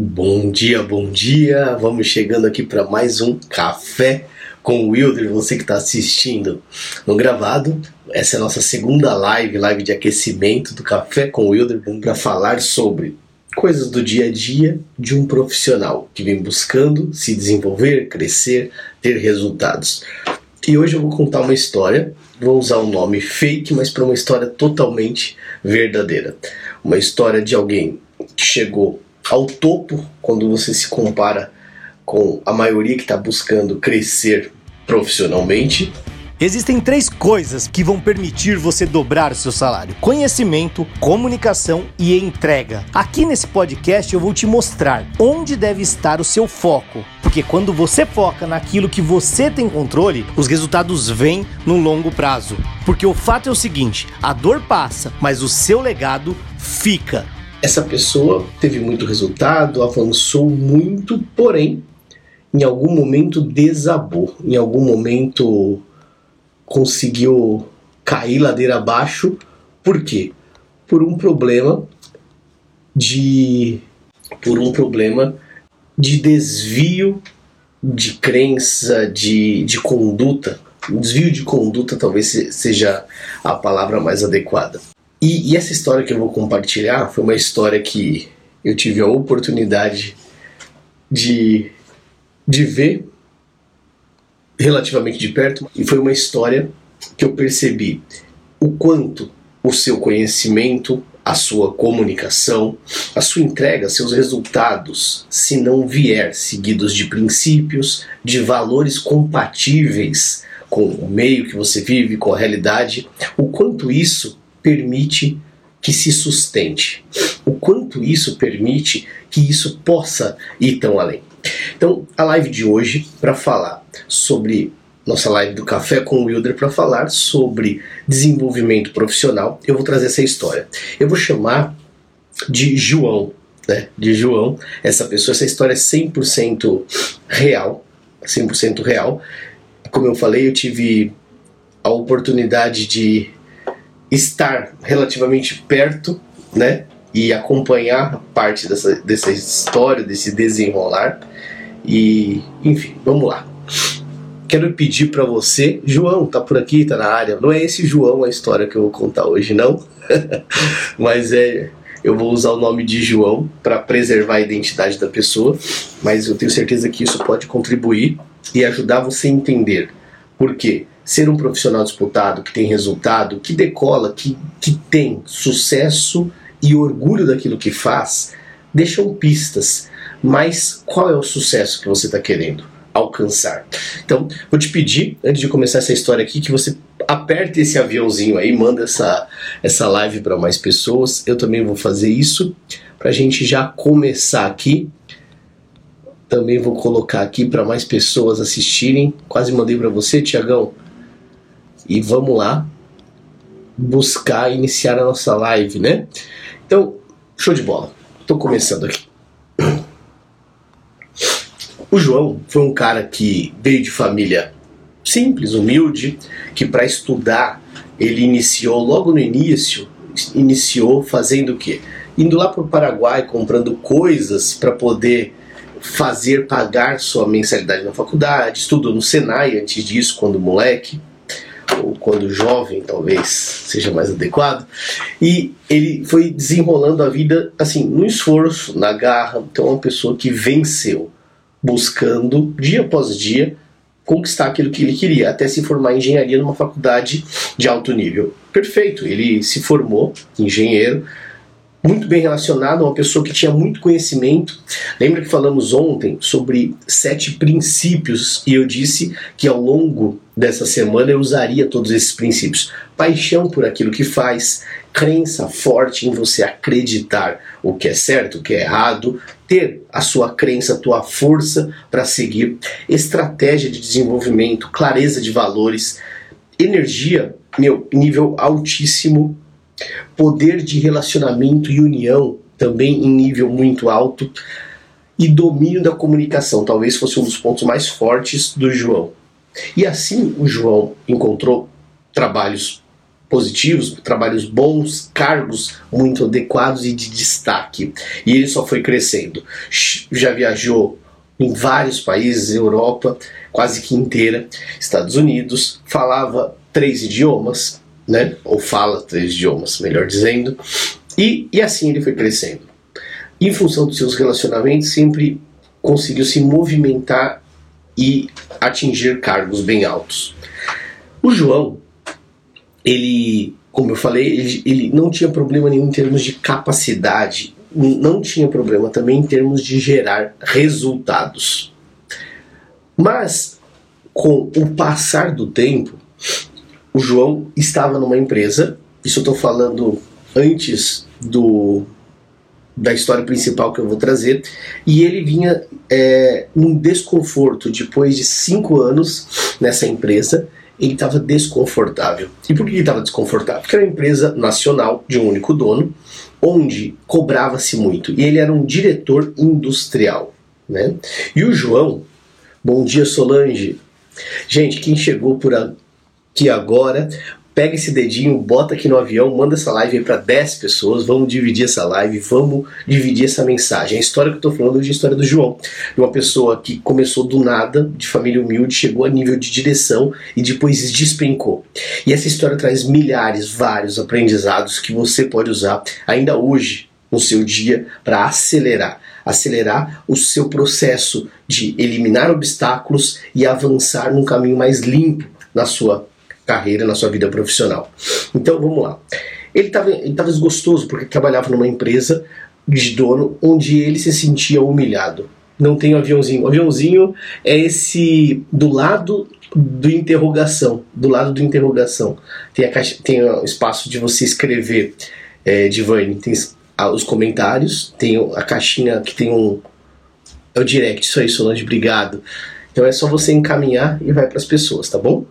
Bom dia, bom dia. Vamos chegando aqui para mais um café com o Wilder, você que está assistindo no gravado. Essa é a nossa segunda live, live de aquecimento do Café com o Wilder, para falar sobre coisas do dia a dia de um profissional que vem buscando se desenvolver, crescer, ter resultados. E hoje eu vou contar uma história, vou usar um nome fake, mas para uma história totalmente verdadeira. Uma história de alguém que chegou ao topo quando você se compara com a maioria que está buscando crescer profissionalmente. Existem três coisas que vão permitir você dobrar o seu salário: conhecimento, comunicação e entrega. Aqui nesse podcast eu vou te mostrar onde deve estar o seu foco, porque quando você foca naquilo que você tem controle, os resultados vêm no longo prazo. Porque o fato é o seguinte: a dor passa, mas o seu legado fica essa pessoa teve muito resultado, avançou muito, porém, em algum momento desabou, em algum momento conseguiu cair ladeira abaixo. Por quê? Por um problema de por um problema de desvio de crença, de, de conduta. Desvio de conduta talvez seja a palavra mais adequada. E, e, essa história que eu vou compartilhar foi uma história que eu tive a oportunidade de, de ver relativamente de perto, e foi uma história que eu percebi o quanto o seu conhecimento, a sua comunicação, a sua entrega, seus resultados, se não vier seguidos de princípios, de valores compatíveis com o meio que você vive, com a realidade, o quanto isso permite que se sustente, o quanto isso permite que isso possa ir tão além. Então, a live de hoje, para falar sobre nossa live do Café com o Wilder, para falar sobre desenvolvimento profissional, eu vou trazer essa história. Eu vou chamar de João, né? De João, essa pessoa, essa história é 100% real, 100% real. Como eu falei, eu tive a oportunidade de estar relativamente perto, né? E acompanhar parte dessa, dessa história, desse desenrolar. E, enfim, vamos lá. Quero pedir para você, João, tá por aqui, tá na área. Não é esse João a história que eu vou contar hoje, não. Mas é, eu vou usar o nome de João para preservar a identidade da pessoa, mas eu tenho certeza que isso pode contribuir e ajudar você a entender por quê ser um profissional disputado, que tem resultado, que decola, que, que tem sucesso e orgulho daquilo que faz, deixam pistas. Mas qual é o sucesso que você está querendo alcançar? Então, vou te pedir, antes de começar essa história aqui, que você aperte esse aviãozinho aí, manda essa, essa live para mais pessoas. Eu também vou fazer isso para a gente já começar aqui. Também vou colocar aqui para mais pessoas assistirem. Quase mandei para você, Tiagão e vamos lá buscar iniciar a nossa live, né? Então, show de bola. Tô começando aqui. O João foi um cara que veio de família simples, humilde, que para estudar ele iniciou logo no início, iniciou fazendo o quê? Indo lá para o Paraguai comprando coisas para poder fazer pagar sua mensalidade na faculdade, estudou no Senai antes disso, quando moleque ou quando jovem, talvez seja mais adequado. E ele foi desenrolando a vida assim, no esforço, na garra. Então, é uma pessoa que venceu, buscando dia após dia conquistar aquilo que ele queria, até se formar em engenharia numa faculdade de alto nível. Perfeito, ele se formou engenheiro, muito bem relacionado, uma pessoa que tinha muito conhecimento. Lembra que falamos ontem sobre sete princípios e eu disse que ao longo dessa semana eu usaria todos esses princípios. Paixão por aquilo que faz, crença forte em você acreditar o que é certo, o que é errado, ter a sua crença, a tua força para seguir, estratégia de desenvolvimento, clareza de valores, energia, meu, nível altíssimo poder de relacionamento e união também em nível muito alto e domínio da comunicação, talvez fosse um dos pontos mais fortes do João. E assim o João encontrou trabalhos positivos, trabalhos bons, cargos muito adequados e de destaque. E ele só foi crescendo. Já viajou em vários países, Europa, quase que inteira, Estados Unidos, falava três idiomas, né? Ou fala três idiomas, melhor dizendo. E, e assim ele foi crescendo. Em função dos seus relacionamentos, sempre conseguiu se movimentar e atingir cargos bem altos. O João, ele, como eu falei, ele, ele não tinha problema nenhum em termos de capacidade não tinha problema também em termos de gerar resultados. Mas, com o passar do tempo, o João estava numa empresa, isso eu estou falando antes do da história principal que eu vou trazer, e ele vinha é, num desconforto depois de cinco anos nessa empresa. Ele estava desconfortável. E por que ele estava desconfortável? Porque era uma empresa nacional de um único dono, onde cobrava-se muito. E ele era um diretor industrial. Né? E o João, bom dia Solange. Gente, quem chegou por aqui agora, pega esse dedinho, bota aqui no avião, manda essa live aí para 10 pessoas, vamos dividir essa live, vamos dividir essa mensagem. A história que eu estou falando hoje é a história do João, de uma pessoa que começou do nada, de família humilde, chegou a nível de direção e depois despencou. E essa história traz milhares, vários aprendizados que você pode usar ainda hoje no seu dia para acelerar acelerar o seu processo de eliminar obstáculos e avançar num caminho mais limpo na sua carreira, na sua vida profissional. Então vamos lá. Ele estava desgostoso porque trabalhava numa empresa de dono onde ele se sentia humilhado. Não tem um aviãozinho. O aviãozinho é esse do lado do interrogação. Do lado do interrogação. Tem, a caixa, tem o espaço de você escrever, é, Divane. Tem os comentários, tem a caixinha que tem um. É o direct, isso aí, Solange, obrigado. Então é só você encaminhar e vai para as pessoas, tá bom?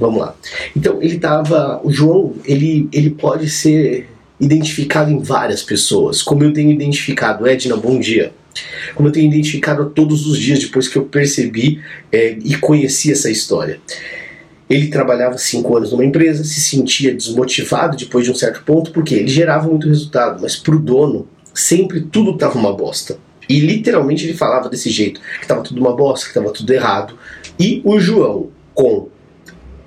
Vamos lá. Então ele tava, o João, ele ele pode ser identificado em várias pessoas, como eu tenho identificado, Edna, bom dia. Como eu tenho identificado todos os dias depois que eu percebi é, e conheci essa história. Ele trabalhava cinco anos numa empresa, se sentia desmotivado depois de um certo ponto, porque ele gerava muito resultado, mas para o dono sempre tudo estava uma bosta. E literalmente ele falava desse jeito, que estava tudo uma bosta, que estava tudo errado. E o João, com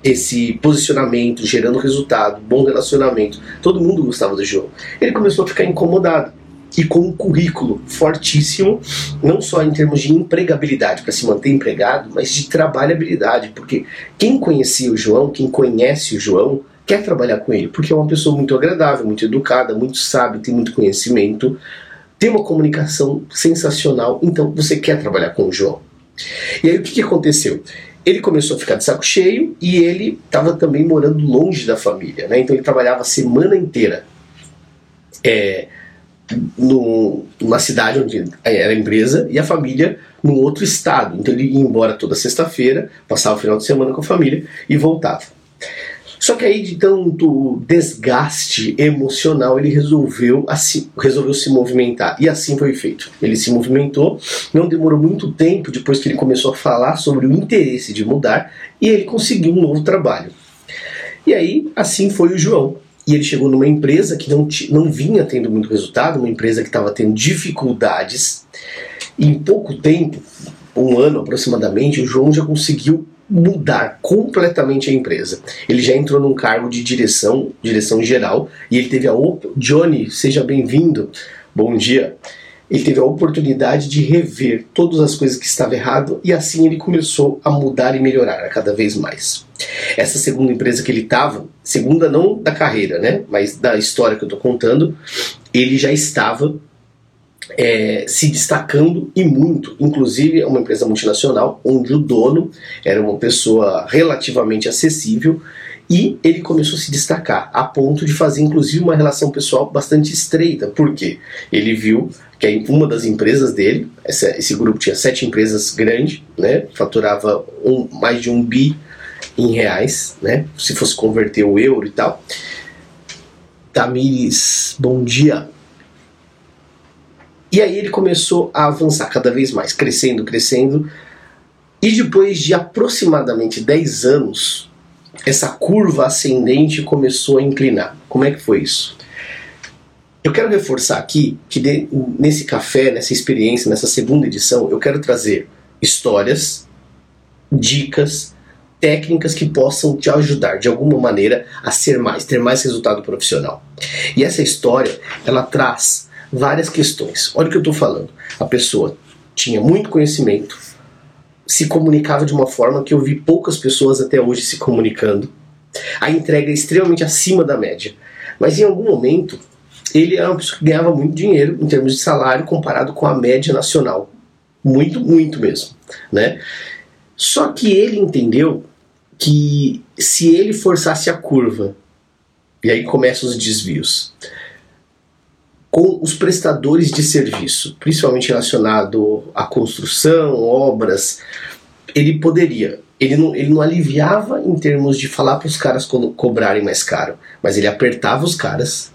esse posicionamento, gerando resultado, bom relacionamento, todo mundo gostava do João. Ele começou a ficar incomodado e com um currículo fortíssimo, não só em termos de empregabilidade para se manter empregado, mas de trabalhabilidade, porque quem conhecia o João, quem conhece o João, quer trabalhar com ele, porque é uma pessoa muito agradável, muito educada, muito sábia, tem muito conhecimento, tem uma comunicação sensacional, então você quer trabalhar com o João. E aí o que, que aconteceu? Ele começou a ficar de saco cheio e ele estava também morando longe da família, né? Então ele trabalhava a semana inteira é, no, numa cidade onde era a empresa e a família num outro estado. Então ele ia embora toda sexta-feira, passava o final de semana com a família e voltava. Só que aí, de tanto desgaste emocional, ele resolveu, assim, resolveu se movimentar. E assim foi feito. Ele se movimentou, não demorou muito tempo depois que ele começou a falar sobre o interesse de mudar e ele conseguiu um novo trabalho. E aí, assim foi o João. E ele chegou numa empresa que não, não vinha tendo muito resultado, uma empresa que estava tendo dificuldades. E em pouco tempo, um ano aproximadamente, o João já conseguiu mudar completamente a empresa. Ele já entrou num cargo de direção, direção geral, e ele teve a Johnny, seja bem-vindo. Bom dia. Ele teve a oportunidade de rever todas as coisas que estavam errado e assim ele começou a mudar e melhorar cada vez mais. Essa segunda empresa que ele estava, segunda não da carreira, né, mas da história que eu estou contando, ele já estava é, se destacando e muito. Inclusive, é uma empresa multinacional onde o dono era uma pessoa relativamente acessível e ele começou a se destacar a ponto de fazer, inclusive, uma relação pessoal bastante estreita. Por quê? Ele viu que uma das empresas dele, essa, esse grupo tinha sete empresas grandes, né, faturava um, mais de um bi em reais, né, se fosse converter o euro e tal. Tamires, bom dia. E aí ele começou a avançar cada vez mais, crescendo, crescendo. E depois de aproximadamente 10 anos, essa curva ascendente começou a inclinar. Como é que foi isso? Eu quero reforçar aqui que de, nesse café, nessa experiência, nessa segunda edição, eu quero trazer histórias, dicas, técnicas que possam te ajudar de alguma maneira a ser mais, ter mais resultado profissional. E essa história, ela traz várias questões. Olha o que eu estou falando. A pessoa tinha muito conhecimento, se comunicava de uma forma que eu vi poucas pessoas até hoje se comunicando. A entrega é extremamente acima da média. Mas em algum momento, ele era uma pessoa que ganhava muito dinheiro em termos de salário comparado com a média nacional. Muito, muito mesmo. Né? Só que ele entendeu que se ele forçasse a curva, e aí começam os desvios, com os prestadores de serviço, principalmente relacionado à construção, obras, ele poderia. Ele não, ele não aliviava em termos de falar para os caras co cobrarem mais caro, mas ele apertava os caras.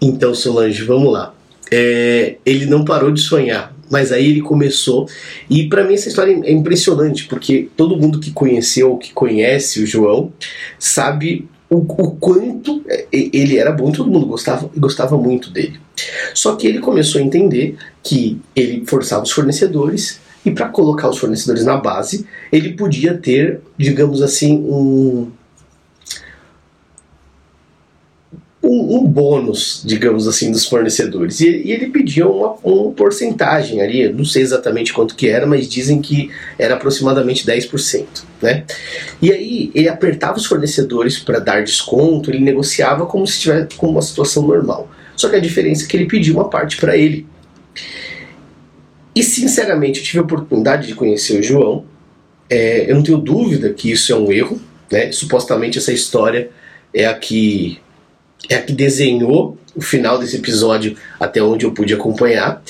Então, Solange, vamos lá. É, ele não parou de sonhar, mas aí ele começou. E para mim essa história é impressionante, porque todo mundo que conheceu, que conhece o João, sabe o, o, quanto é, ele era bom, todo mundo gostava gostava muito dele. Só que ele começou a entender que ele forçava os fornecedores e para colocar os fornecedores na base, ele podia ter, digamos assim, um um, um, bônus, digamos assim, dos fornecedores. E, e ele pedia uma, uma porcentagem ali, não sei exatamente quanto que era, mas dizem que era aproximadamente 10%. Né? E aí ele apertava os fornecedores para dar desconto, ele negociava como se estivesse com uma situação normal. Só que a diferença é que ele pediu uma parte para ele. E sinceramente, eu tive a oportunidade de conhecer o João. É, eu não tenho dúvida que isso é um erro. Né? Supostamente essa história é a que é a que desenhou o final desse episódio até onde eu pude acompanhar.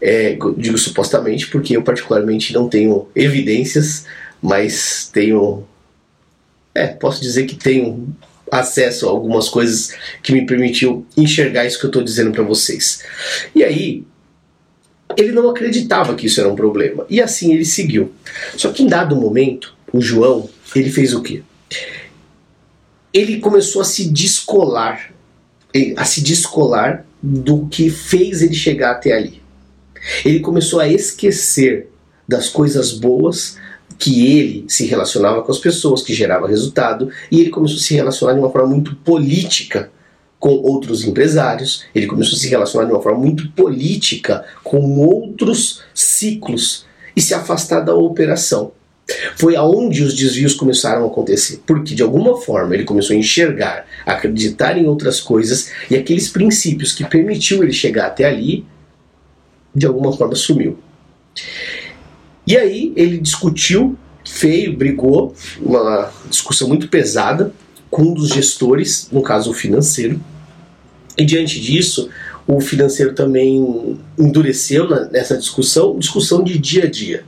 É, digo supostamente porque eu particularmente não tenho evidências, mas tenho. É, posso dizer que tenho acesso a algumas coisas que me permitiu enxergar isso que eu estou dizendo para vocês. E aí, ele não acreditava que isso era um problema. E assim ele seguiu. Só que em dado momento, o João, ele fez o quê? Ele começou a se descolar, a se descolar do que fez ele chegar até ali. Ele começou a esquecer das coisas boas que ele se relacionava com as pessoas, que gerava resultado, e ele começou a se relacionar de uma forma muito política com outros empresários, ele começou a se relacionar de uma forma muito política com outros ciclos e se afastar da operação. Foi aonde os desvios começaram a acontecer, porque de alguma forma ele começou a enxergar, a acreditar em outras coisas e aqueles princípios que permitiu ele chegar até ali, de alguma forma sumiu. E aí ele discutiu feio, brigou, uma discussão muito pesada com um dos gestores, no caso o financeiro. E diante disso, o financeiro também endureceu nessa discussão, discussão de dia a dia,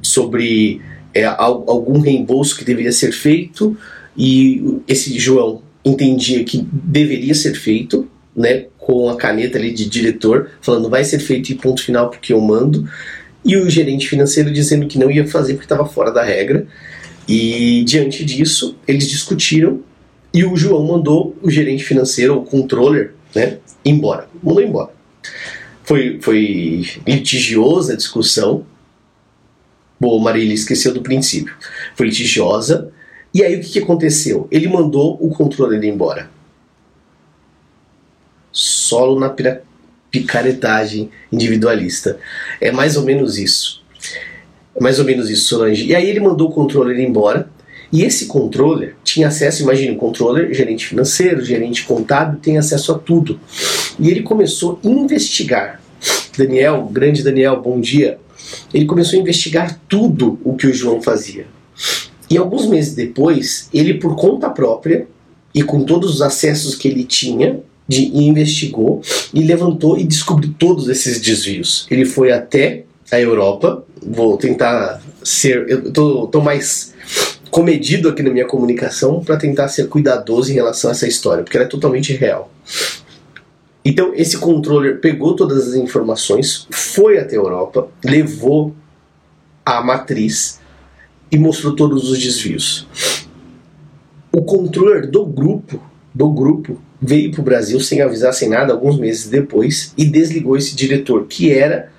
sobre é, algum reembolso que deveria ser feito e esse João entendia que deveria ser feito, né, com a caneta ali de diretor, falando vai ser feito e ponto final porque eu mando, e o gerente financeiro dizendo que não ia fazer porque estava fora da regra. E diante disso, eles discutiram e o João mandou o gerente financeiro, o controller, né, embora. Mandou embora. Foi, foi litigiosa a discussão, Boa, Marília, esqueceu do princípio. Foi litigiosa. E aí o que, que aconteceu? Ele mandou o controle embora. Solo na picaretagem individualista. É mais ou menos isso. É mais ou menos isso, Solange. E aí ele mandou o controller embora. E esse controller tinha acesso, imagine, o controller, gerente financeiro, gerente contábil, tem acesso a tudo. E ele começou a investigar. Daniel, grande Daniel, bom dia ele começou a investigar tudo o que o João fazia. E alguns meses depois, ele, por conta própria e com todos os acessos que ele tinha, de, investigou e levantou e descobriu todos esses desvios. Ele foi até a Europa, vou tentar ser. Eu tô, tô mais comedido aqui na minha comunicação para tentar ser cuidadoso em relação a essa história, porque ela é totalmente real. Então esse controller pegou todas as informações, foi até a Europa, levou a matriz e mostrou todos os desvios. O controller do grupo, do grupo, veio para o Brasil sem avisar, sem nada, alguns meses depois, e desligou esse diretor, que era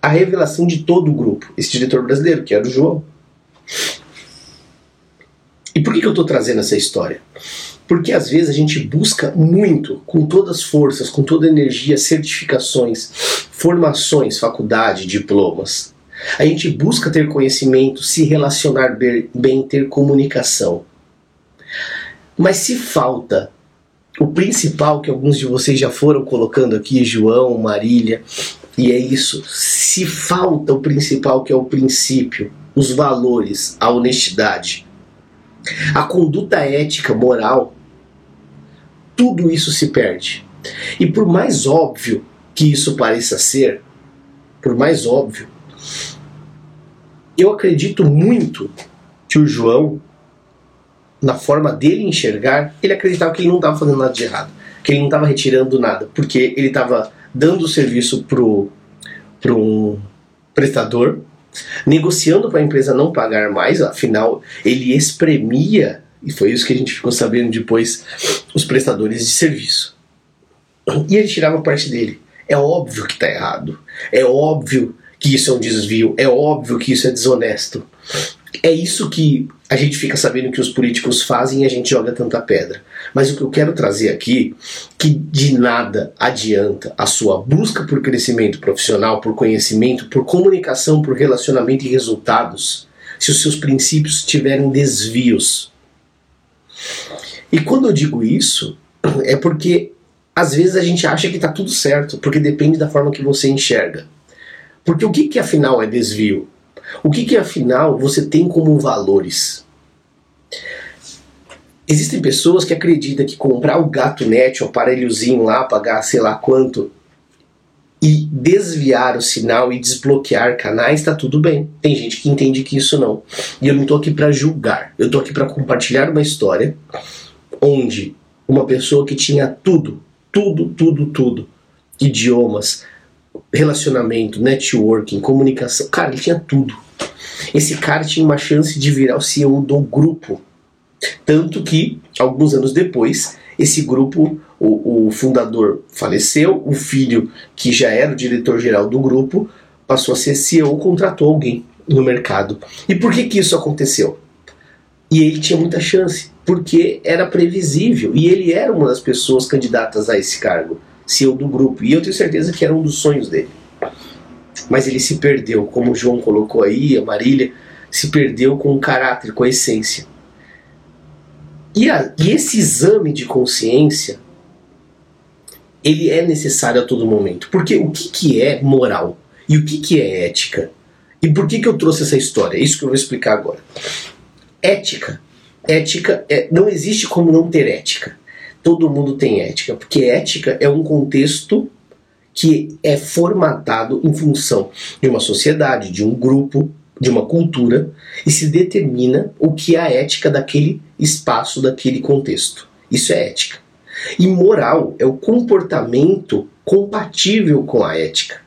a revelação de todo o grupo, esse diretor brasileiro, que era o João. E por que, que eu estou trazendo essa história? Porque às vezes a gente busca muito, com todas as forças, com toda a energia, certificações, formações, faculdade, diplomas. A gente busca ter conhecimento, se relacionar bem, ter comunicação. Mas se falta o principal que alguns de vocês já foram colocando aqui, João, Marília, e é isso. Se falta o principal que é o princípio, os valores, a honestidade, a conduta ética, moral, tudo isso se perde. E por mais óbvio que isso pareça ser, por mais óbvio, eu acredito muito que o João, na forma dele enxergar, ele acreditava que ele não estava fazendo nada de errado, que ele não estava retirando nada, porque ele estava dando o serviço para um prestador negociando para a empresa não pagar mais, afinal ele espremia, e foi isso que a gente ficou sabendo depois, os prestadores de serviço. E ele tirava parte dele. É óbvio que está errado. É óbvio que isso é um desvio. É óbvio que isso é desonesto. É isso que a gente fica sabendo que os políticos fazem e a gente joga tanta pedra. Mas o que eu quero trazer aqui, que de nada adianta a sua busca por crescimento profissional, por conhecimento, por comunicação, por relacionamento e resultados, se os seus princípios tiverem desvios. E quando eu digo isso, é porque às vezes a gente acha que está tudo certo, porque depende da forma que você enxerga. Porque o que, que afinal é desvio? O que, que afinal você tem como valores? Existem pessoas que acreditam que comprar o gato net, o aparelhozinho lá, pagar sei lá quanto, e desviar o sinal e desbloquear canais, está tudo bem. Tem gente que entende que isso não. E eu não estou aqui para julgar. Eu estou aqui para compartilhar uma história onde uma pessoa que tinha tudo, tudo, tudo, tudo, idiomas, relacionamento, networking, comunicação. Cara, ele tinha tudo. Esse cara tinha uma chance de virar o CEO do grupo. Tanto que, alguns anos depois, esse grupo, o, o fundador faleceu, o filho, que já era o diretor-geral do grupo, passou a ser CEO, contratou alguém no mercado. E por que, que isso aconteceu? E ele tinha muita chance, porque era previsível e ele era uma das pessoas candidatas a esse cargo. CEO do grupo. E eu tenho certeza que era um dos sonhos dele. Mas ele se perdeu, como o João colocou aí, a Marília, se perdeu com o caráter, com a essência. E, a, e esse exame de consciência, ele é necessário a todo momento. Porque o que, que é moral? E o que, que é ética? E por que, que eu trouxe essa história? É isso que eu vou explicar agora. Ética. Ética é, não existe como não ter ética todo mundo tem ética, porque ética é um contexto que é formatado em função de uma sociedade, de um grupo, de uma cultura e se determina o que é a ética daquele espaço, daquele contexto. Isso é ética. E moral é o comportamento compatível com a ética.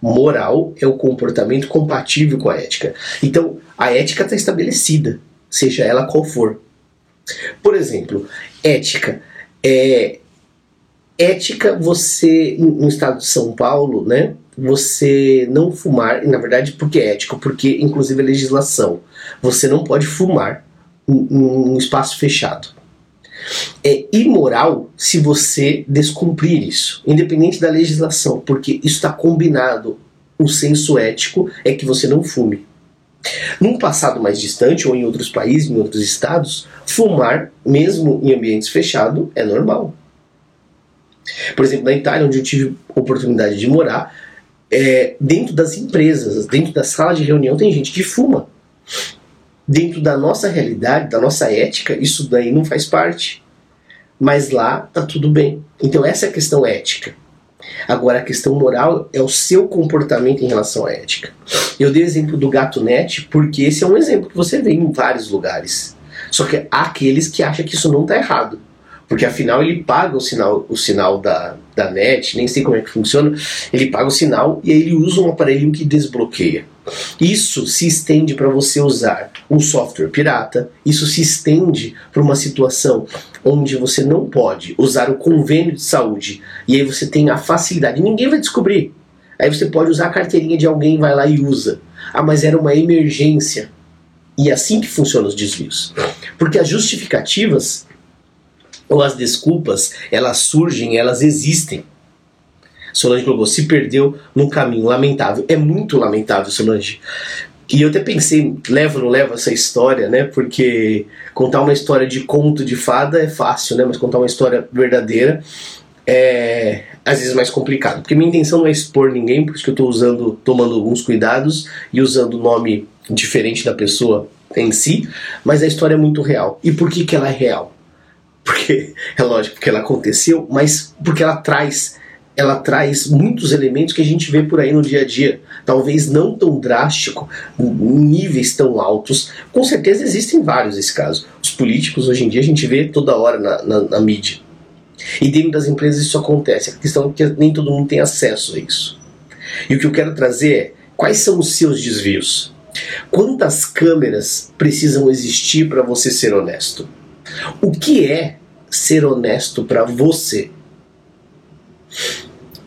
Moral é o comportamento compatível com a ética. Então, a ética está estabelecida, seja ela qual for. Por exemplo, ética é, ética, você, no estado de São Paulo, né? Você não fumar, e na verdade, por que é ético? Porque, inclusive, a legislação. Você não pode fumar em um espaço fechado. É imoral se você descumprir isso, independente da legislação, porque isso está combinado. O senso ético é que você não fume. Num passado mais distante, ou em outros países, em outros estados, fumar, mesmo em ambientes fechados, é normal. Por exemplo, na Itália, onde eu tive oportunidade de morar, é, dentro das empresas, dentro da sala de reunião, tem gente que fuma. Dentro da nossa realidade, da nossa ética, isso daí não faz parte. Mas lá tá tudo bem. Então, essa é a questão ética. Agora, a questão moral é o seu comportamento em relação à ética. Eu dei o exemplo do gato net porque esse é um exemplo que você vê em vários lugares. Só que há aqueles que acham que isso não está errado. Porque afinal ele paga o sinal, o sinal da, da net, nem sei como é que funciona, ele paga o sinal e aí ele usa um aparelhinho que desbloqueia. Isso se estende para você usar um software pirata, isso se estende para uma situação onde você não pode usar o convênio de saúde e aí você tem a facilidade, ninguém vai descobrir. Aí você pode usar a carteirinha de alguém, vai lá e usa. Ah, mas era uma emergência. E é assim que funcionam os desvios. Porque as justificativas ou as desculpas, elas surgem, elas existem. Solange colocou, se perdeu num caminho lamentável. É muito lamentável, Solange. E eu até pensei, levo ou não levo essa história, né? Porque contar uma história de conto de fada é fácil, né? Mas contar uma história verdadeira é às vezes mais complicado. Porque minha intenção não é expor ninguém, por isso que eu estou usando, tomando alguns cuidados e usando o nome diferente da pessoa em si, mas a história é muito real. E por que, que ela é real? Porque é lógico, porque ela aconteceu, mas porque ela traz ela traz muitos elementos que a gente vê por aí no dia a dia. Talvez não tão drástico, níveis tão altos. Com certeza existem vários nesse caso. Os políticos, hoje em dia, a gente vê toda hora na, na, na mídia. E dentro das empresas isso acontece. A questão é que nem todo mundo tem acesso a isso. E o que eu quero trazer é quais são os seus desvios. Quantas câmeras precisam existir para você ser honesto? O que é ser honesto para você?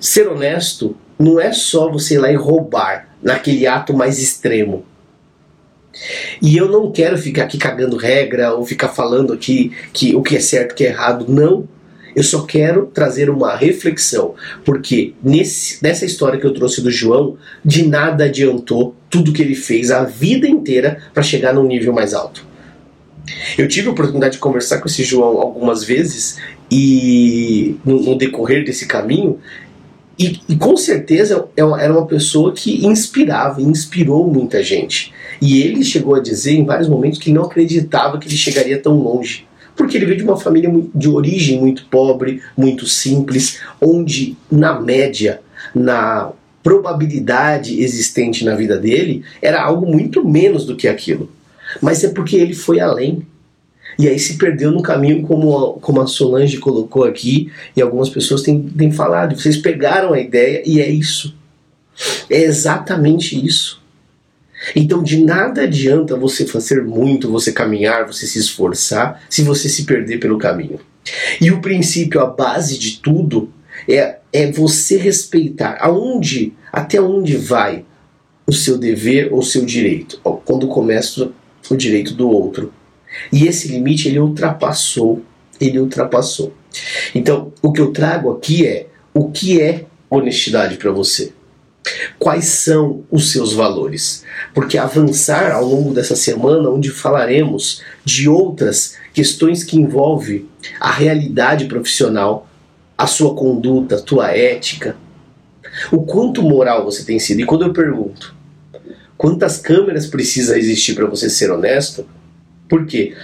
Ser honesto não é só você ir lá e roubar naquele ato mais extremo. E eu não quero ficar aqui cagando regra ou ficar falando aqui que o que é certo, o que é errado. Não. Eu só quero trazer uma reflexão, porque nesse, nessa história que eu trouxe do João, de nada adiantou tudo que ele fez a vida inteira para chegar num nível mais alto. Eu tive a oportunidade de conversar com esse João algumas vezes e no, no decorrer desse caminho e, e, com certeza é era uma pessoa que inspirava, inspirou muita gente. E ele chegou a dizer em vários momentos que não acreditava que ele chegaria tão longe. Porque ele veio de uma família de origem muito pobre, muito simples, onde, na média, na probabilidade existente na vida dele, era algo muito menos do que aquilo. Mas é porque ele foi além. E aí se perdeu no caminho, como a, como a Solange colocou aqui, e algumas pessoas têm, têm falado. Vocês pegaram a ideia e é isso. É exatamente isso. Então de nada adianta você fazer muito, você caminhar, você se esforçar, se você se perder pelo caminho. E o princípio, a base de tudo, é, é você respeitar aonde, até onde vai o seu dever ou o seu direito. Quando começa o direito do outro. E esse limite ele ultrapassou, ele ultrapassou. Então, o que eu trago aqui é o que é honestidade para você? Quais são os seus valores? Porque avançar ao longo dessa semana, onde falaremos de outras questões que envolvem a realidade profissional, a sua conduta, a tua ética, o quanto moral você tem sido. E quando eu pergunto, quantas câmeras precisa existir para você ser honesto? Porque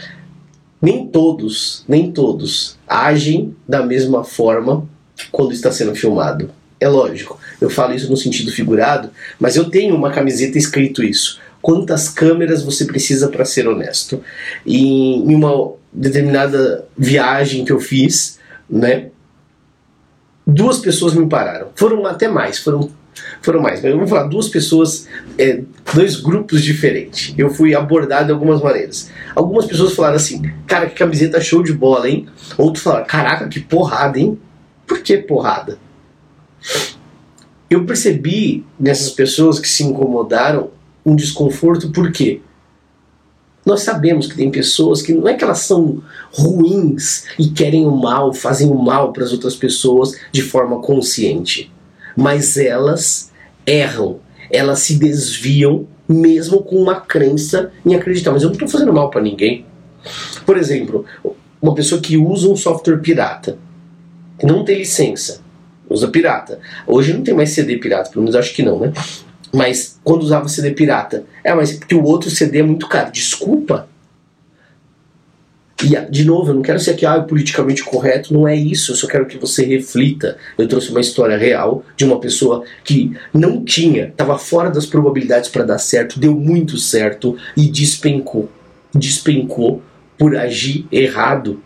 nem todos, nem todos agem da mesma forma quando está sendo filmado. É lógico, eu falo isso no sentido figurado, mas eu tenho uma camiseta escrito isso. Quantas câmeras você precisa para ser honesto? E em uma determinada viagem que eu fiz, né? Duas pessoas me pararam. Foram até mais, foram foram mais, mas eu vou falar duas pessoas, é, dois grupos diferentes. Eu fui abordado de algumas maneiras. Algumas pessoas falaram assim, cara, que camiseta show de bola, hein? Outros falaram, caraca, que porrada, hein? Por que porrada? Eu percebi nessas pessoas que se incomodaram um desconforto, por quê? Nós sabemos que tem pessoas que não é que elas são ruins e querem o mal, fazem o mal para as outras pessoas de forma consciente mas elas erram, elas se desviam mesmo com uma crença em acreditar. Mas eu não estou fazendo mal para ninguém. Por exemplo, uma pessoa que usa um software pirata, que não tem licença, usa pirata. Hoje não tem mais CD pirata, pelo menos acho que não, né? Mas quando usava CD pirata, é, mas porque o outro CD é muito caro. Desculpa, e, de novo, eu não quero ser aqui, ah, politicamente correto, não é isso, eu só quero que você reflita. Eu trouxe uma história real de uma pessoa que não tinha, estava fora das probabilidades para dar certo, deu muito certo e despencou. Despencou por agir errado.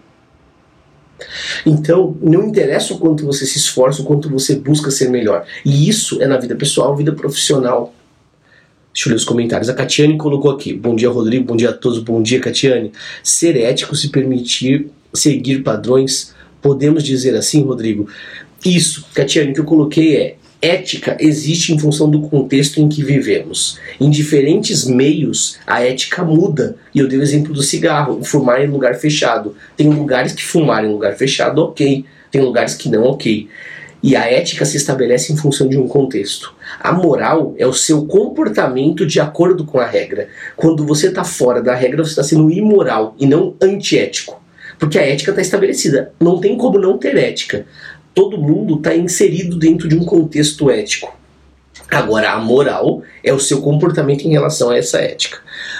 Então, não interessa o quanto você se esforça, o quanto você busca ser melhor. E isso é na vida pessoal, vida profissional. Deixa eu ler os comentários. A Catiane colocou aqui. Bom dia, Rodrigo. Bom dia a todos. Bom dia, Catiane. Ser ético se permitir seguir padrões. Podemos dizer assim, Rodrigo? Isso, Catiane, o que eu coloquei é ética existe em função do contexto em que vivemos. Em diferentes meios, a ética muda. E eu dei o exemplo do cigarro, fumar em lugar fechado. Tem lugares que fumar em lugar fechado, ok. Tem lugares que não, ok. E a ética se estabelece em função de um contexto. A moral é o seu comportamento de acordo com a regra. Quando você está fora da regra, você está sendo imoral e não antiético. Porque a ética está estabelecida. Não tem como não ter ética todo mundo está inserido dentro de um contexto ético. Agora, a moral é o seu comportamento em relação a essa ética.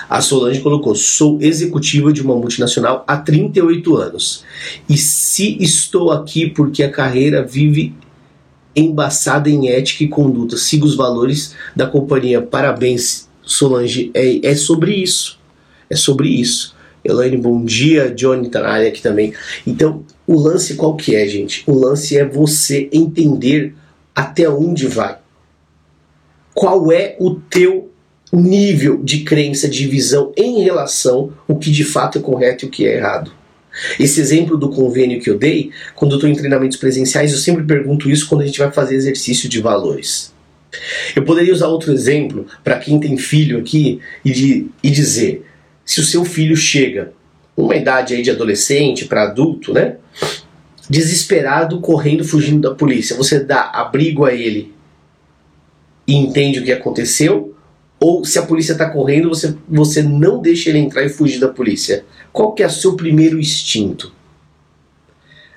A Solange colocou: sou executiva de uma multinacional há 38 anos. E se estou aqui porque a carreira vive embaçada em ética e conduta, sigo os valores da companhia. Parabéns, Solange. É, é sobre isso. É sobre isso. Elaine, bom dia. Johnny tá na área aqui também. Então, o lance qual que é, gente? O lance é você entender até onde vai. Qual é o teu nível de crença, de visão em relação ao que de fato é correto e o que é errado. Esse exemplo do convênio que eu dei, quando eu estou em treinamentos presenciais, eu sempre pergunto isso quando a gente vai fazer exercício de valores. Eu poderia usar outro exemplo para quem tem filho aqui e, de, e dizer: se o seu filho chega uma idade aí de adolescente para adulto, né? Desesperado, correndo, fugindo da polícia. Você dá abrigo a ele e entende o que aconteceu? Ou se a polícia está correndo, você, você não deixa ele entrar e fugir da polícia? Qual que é o seu primeiro instinto?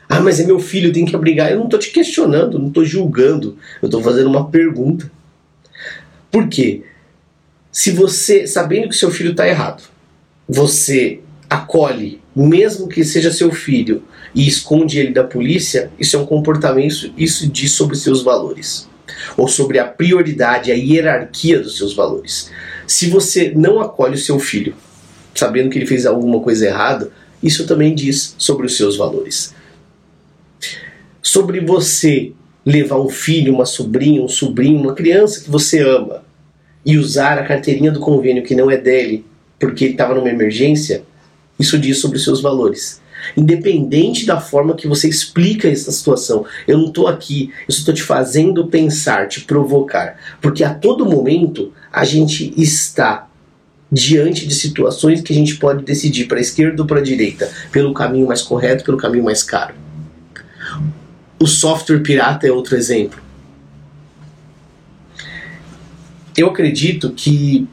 Ah, mas é meu filho, tem que abrigar. Eu não estou te questionando, não estou julgando. Eu estou fazendo uma pergunta. Por quê? Se você, sabendo que seu filho está errado, você acolhe, mesmo que seja seu filho, e esconde ele da polícia, isso é um comportamento, isso diz sobre seus valores. Ou sobre a prioridade, a hierarquia dos seus valores. Se você não acolhe o seu filho, sabendo que ele fez alguma coisa errada, isso também diz sobre os seus valores. Sobre você levar um filho, uma sobrinha, um sobrinho, uma criança que você ama e usar a carteirinha do convênio que não é dele porque ele estava numa emergência, isso diz sobre os seus valores. Independente da forma que você explica essa situação, eu não estou aqui, eu só estou te fazendo pensar, te provocar. Porque a todo momento a gente está diante de situações que a gente pode decidir para a esquerda ou para a direita, pelo caminho mais correto, pelo caminho mais caro. O software pirata é outro exemplo. Eu acredito que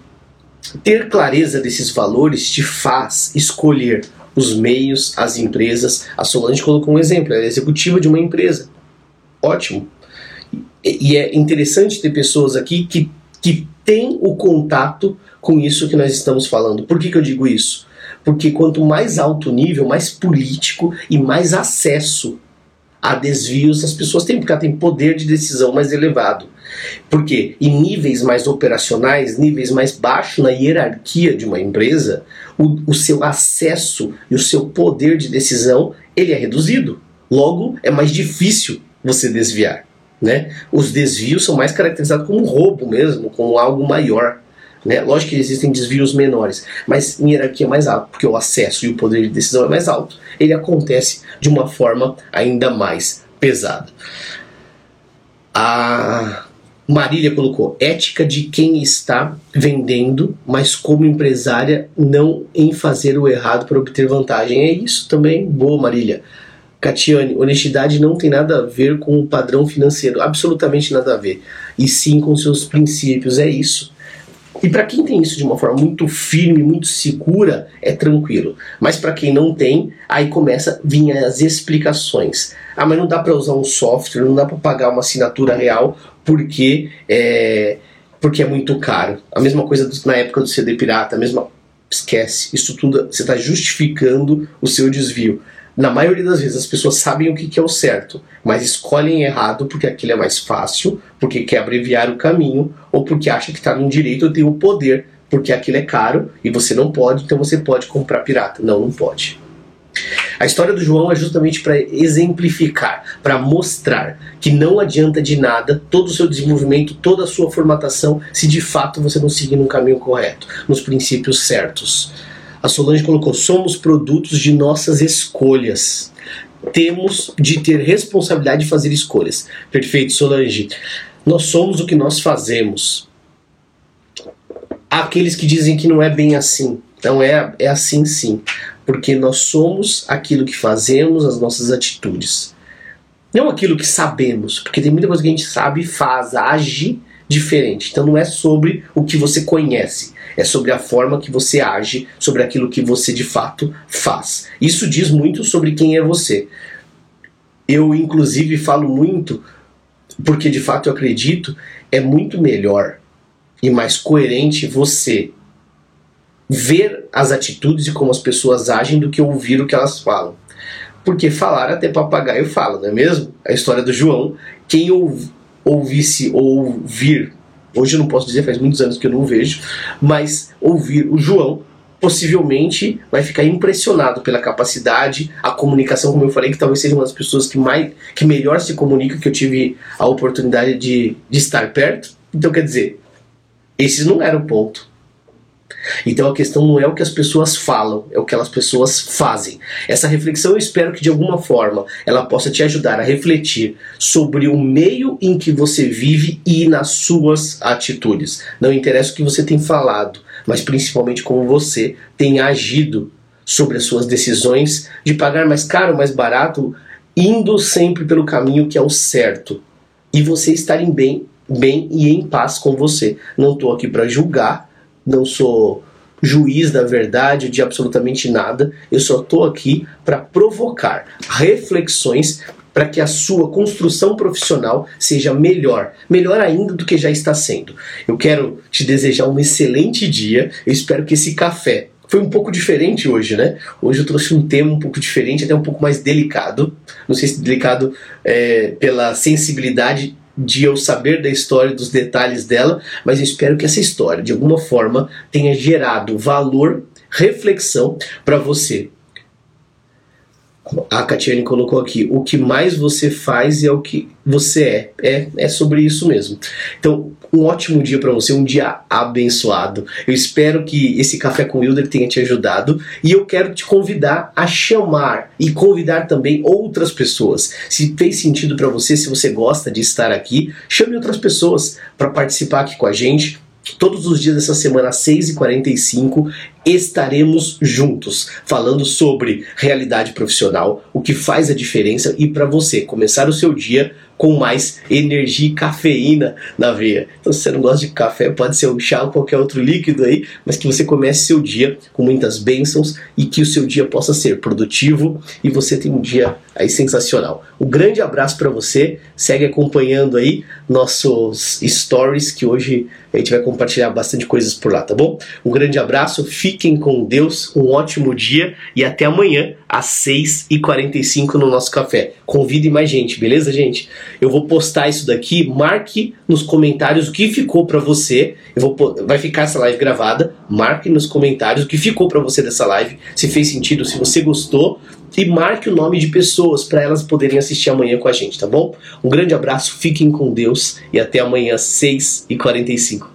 ter clareza desses valores te faz escolher os meios, as empresas. A Solange colocou um exemplo, ela é executiva de uma empresa. Ótimo. E é interessante ter pessoas aqui que, que têm o contato com isso que nós estamos falando. Por que, que eu digo isso? Porque quanto mais alto nível, mais político e mais acesso a desvios as pessoas têm, porque ela tem poder de decisão mais elevado. Porque em níveis mais operacionais, níveis mais baixos na hierarquia de uma empresa, o, o seu acesso e o seu poder de decisão ele é reduzido. Logo, é mais difícil você desviar. Né? Os desvios são mais caracterizados como roubo mesmo, como algo maior. Né? Lógico que existem desvios menores, mas em hierarquia é mais alta, porque o acesso e o poder de decisão é mais alto. Ele acontece de uma forma ainda mais pesada. A Marília colocou ética de quem está vendendo, mas como empresária não em fazer o errado para obter vantagem. É isso também. Boa, Marília. Catiane, honestidade não tem nada a ver com o padrão financeiro, absolutamente nada a ver. E sim com seus princípios, é isso. E para quem tem isso de uma forma muito firme, muito segura, é tranquilo. Mas para quem não tem, aí começa a vir as explicações. Ah, mas não dá para usar um software, não dá para pagar uma assinatura real porque é, porque é muito caro. A mesma coisa na época do CD pirata, a mesma esquece. Isso tudo você está justificando o seu desvio. Na maioria das vezes as pessoas sabem o que, que é o certo, mas escolhem errado porque aquilo é mais fácil, porque quer abreviar o caminho, ou porque acha que está no direito tem o poder, porque aquilo é caro e você não pode, então você pode comprar pirata. Não, não pode. A história do João é justamente para exemplificar, para mostrar que não adianta de nada todo o seu desenvolvimento, toda a sua formatação, se de fato você não seguir no caminho correto, nos princípios certos. A Solange colocou: somos produtos de nossas escolhas. Temos de ter responsabilidade de fazer escolhas. Perfeito, Solange. Nós somos o que nós fazemos. Há aqueles que dizem que não é bem assim. Então é, é assim sim porque nós somos aquilo que fazemos, as nossas atitudes. Não aquilo que sabemos, porque tem muita coisa que a gente sabe, faz, age diferente. Então não é sobre o que você conhece, é sobre a forma que você age, sobre aquilo que você de fato faz. Isso diz muito sobre quem é você. Eu, inclusive, falo muito, porque de fato eu acredito, é muito melhor e mais coerente você ver as atitudes e como as pessoas agem do que ouvir o que elas falam. Porque falar até papagaio fala, não é mesmo? A história do João, quem ouv ouvisse ou ouvir, hoje eu não posso dizer, faz muitos anos que eu não vejo, mas ouvir o João possivelmente vai ficar impressionado pela capacidade, a comunicação, como eu falei, que talvez seja uma das pessoas que mais que melhor se comunica que eu tive a oportunidade de, de estar perto. Então quer dizer, esse não era o ponto. Então a questão não é o que as pessoas falam, é o que as pessoas fazem. Essa reflexão eu espero que de alguma forma ela possa te ajudar a refletir sobre o meio em que você vive e nas suas atitudes. Não interessa o que você tem falado, mas principalmente como você tem agido sobre as suas decisões de pagar mais caro, mais barato, indo sempre pelo caminho que é o certo. E você estar em bem, bem e em paz com você. Não estou aqui para julgar, não sou juiz da verdade de absolutamente nada, eu só estou aqui para provocar reflexões para que a sua construção profissional seja melhor, melhor ainda do que já está sendo. Eu quero te desejar um excelente dia, eu espero que esse café foi um pouco diferente hoje, né? Hoje eu trouxe um tema um pouco diferente, até um pouco mais delicado. Não sei se delicado é, pela sensibilidade de eu saber da história, dos detalhes dela, mas eu espero que essa história, de alguma forma, tenha gerado valor, reflexão para você. A Catiane colocou aqui: o que mais você faz é o que você é. É, é sobre isso mesmo. Então, um ótimo dia para você, um dia abençoado. Eu espero que esse café com Wilder tenha te ajudado e eu quero te convidar a chamar e convidar também outras pessoas. Se fez sentido para você, se você gosta de estar aqui, chame outras pessoas para participar aqui com a gente. Todos os dias dessa semana, às 6h45, estaremos juntos falando sobre realidade profissional, o que faz a diferença e para você começar o seu dia com mais energia e cafeína na veia. Então, se você não gosta de café, pode ser um chá ou qualquer outro líquido aí, mas que você comece seu dia com muitas bênçãos e que o seu dia possa ser produtivo e você tenha um dia aí sensacional. Um grande abraço para você, segue acompanhando aí nossos stories que hoje a gente vai compartilhar bastante coisas por lá, tá bom? Um grande abraço, fiquem com Deus, um ótimo dia e até amanhã às 6h45 no nosso café. Convide mais gente, beleza, gente? Eu vou postar isso daqui, marque nos comentários o que ficou para você. Eu vou vai ficar essa live gravada. Marque nos comentários o que ficou para você dessa live, se fez sentido, se você gostou e marque o nome de pessoas para elas poderem assistir amanhã com a gente, tá bom? Um grande abraço, fiquem com Deus e até amanhã às 6h45.